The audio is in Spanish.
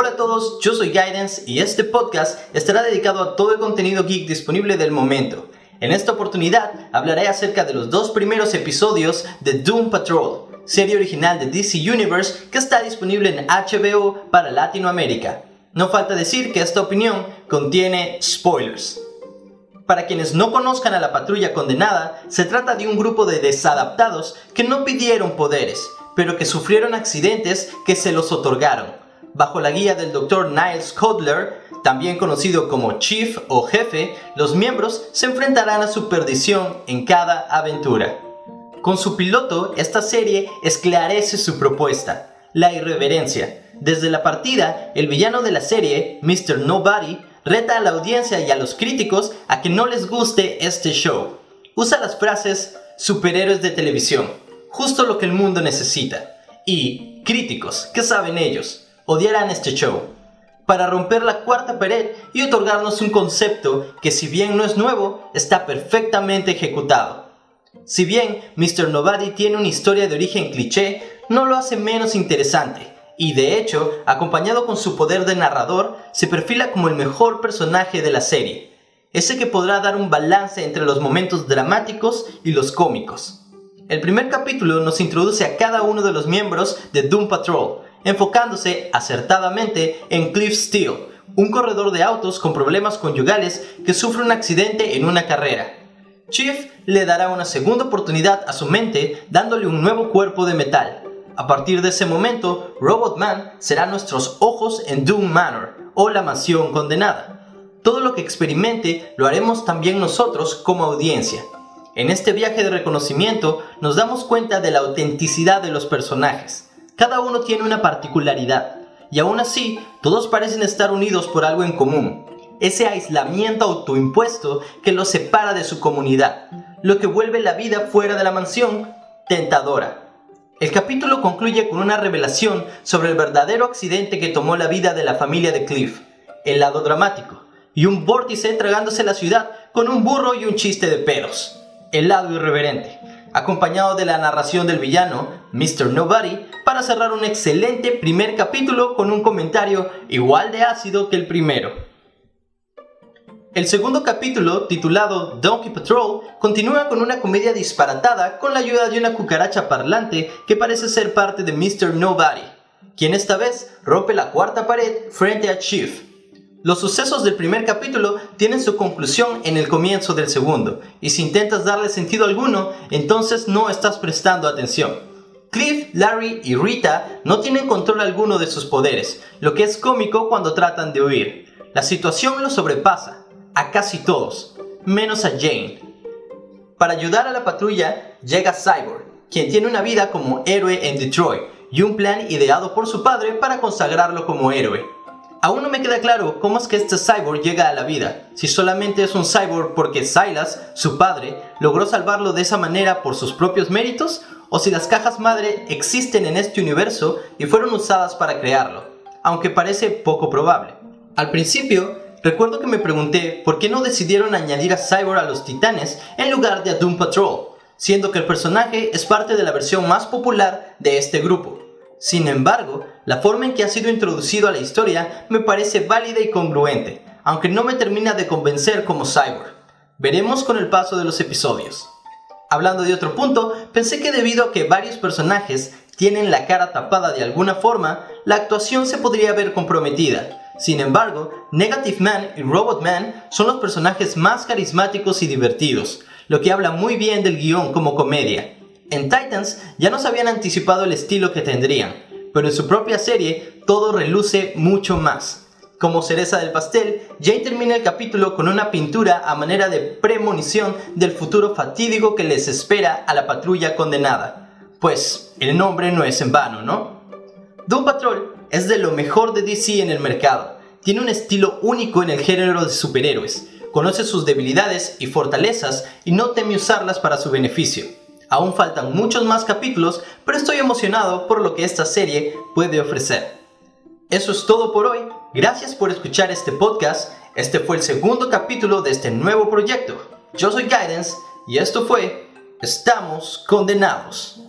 Hola a todos, yo soy Guidance y este podcast estará dedicado a todo el contenido geek disponible del momento. En esta oportunidad hablaré acerca de los dos primeros episodios de Doom Patrol, serie original de DC Universe que está disponible en HBO para Latinoamérica. No falta decir que esta opinión contiene spoilers. Para quienes no conozcan a la patrulla condenada, se trata de un grupo de desadaptados que no pidieron poderes, pero que sufrieron accidentes que se los otorgaron bajo la guía del Dr. Niles Codler, también conocido como Chief o Jefe, los miembros se enfrentarán a su perdición en cada aventura. Con su piloto, esta serie esclarece su propuesta, la irreverencia. Desde la partida, el villano de la serie, Mr. Nobody, reta a la audiencia y a los críticos a que no les guste este show. Usa las frases superhéroes de televisión, justo lo que el mundo necesita, y críticos, ¿qué saben ellos? Odiarán este show, para romper la cuarta pared y otorgarnos un concepto que si bien no es nuevo, está perfectamente ejecutado. Si bien Mr. Nobody tiene una historia de origen cliché, no lo hace menos interesante, y de hecho, acompañado con su poder de narrador, se perfila como el mejor personaje de la serie, ese que podrá dar un balance entre los momentos dramáticos y los cómicos. El primer capítulo nos introduce a cada uno de los miembros de Doom Patrol, enfocándose acertadamente en Cliff Steele, un corredor de autos con problemas conyugales que sufre un accidente en una carrera. Chief le dará una segunda oportunidad a su mente dándole un nuevo cuerpo de metal. A partir de ese momento, Robotman será nuestros ojos en Doom Manor o la mansión condenada. Todo lo que experimente lo haremos también nosotros como audiencia. En este viaje de reconocimiento nos damos cuenta de la autenticidad de los personajes cada uno tiene una particularidad, y aún así, todos parecen estar unidos por algo en común, ese aislamiento autoimpuesto que los separa de su comunidad, lo que vuelve la vida fuera de la mansión tentadora. El capítulo concluye con una revelación sobre el verdadero accidente que tomó la vida de la familia de Cliff, el lado dramático, y un vórtice tragándose la ciudad con un burro y un chiste de pedos, el lado irreverente acompañado de la narración del villano, Mr. Nobody, para cerrar un excelente primer capítulo con un comentario igual de ácido que el primero. El segundo capítulo, titulado Donkey Patrol, continúa con una comedia disparatada con la ayuda de una cucaracha parlante que parece ser parte de Mr. Nobody, quien esta vez rompe la cuarta pared frente a Chief, los sucesos del primer capítulo tienen su conclusión en el comienzo del segundo, y si intentas darle sentido alguno, entonces no estás prestando atención. Cliff, Larry y Rita no tienen control alguno de sus poderes, lo que es cómico cuando tratan de huir. La situación los sobrepasa, a casi todos, menos a Jane. Para ayudar a la patrulla llega Cyborg, quien tiene una vida como héroe en Detroit y un plan ideado por su padre para consagrarlo como héroe. Aún no me queda claro cómo es que este cyborg llega a la vida, si solamente es un cyborg porque Silas, su padre, logró salvarlo de esa manera por sus propios méritos, o si las cajas madre existen en este universo y fueron usadas para crearlo, aunque parece poco probable. Al principio, recuerdo que me pregunté por qué no decidieron añadir a Cyborg a los titanes en lugar de a Doom Patrol, siendo que el personaje es parte de la versión más popular de este grupo. Sin embargo, la forma en que ha sido introducido a la historia me parece válida y congruente, aunque no me termina de convencer como Cyborg. Veremos con el paso de los episodios. Hablando de otro punto, pensé que debido a que varios personajes tienen la cara tapada de alguna forma, la actuación se podría ver comprometida. Sin embargo, Negative Man y Robot Man son los personajes más carismáticos y divertidos, lo que habla muy bien del guion como comedia. En Titans ya nos habían anticipado el estilo que tendrían, pero en su propia serie todo reluce mucho más. Como cereza del pastel, Jay termina el capítulo con una pintura a manera de premonición del futuro fatídico que les espera a la patrulla condenada. Pues el nombre no es en vano, ¿no? Doom Patrol es de lo mejor de DC en el mercado. Tiene un estilo único en el género de superhéroes. Conoce sus debilidades y fortalezas y no teme usarlas para su beneficio. Aún faltan muchos más capítulos, pero estoy emocionado por lo que esta serie puede ofrecer. Eso es todo por hoy. Gracias por escuchar este podcast. Este fue el segundo capítulo de este nuevo proyecto. Yo soy Guidance y esto fue Estamos condenados.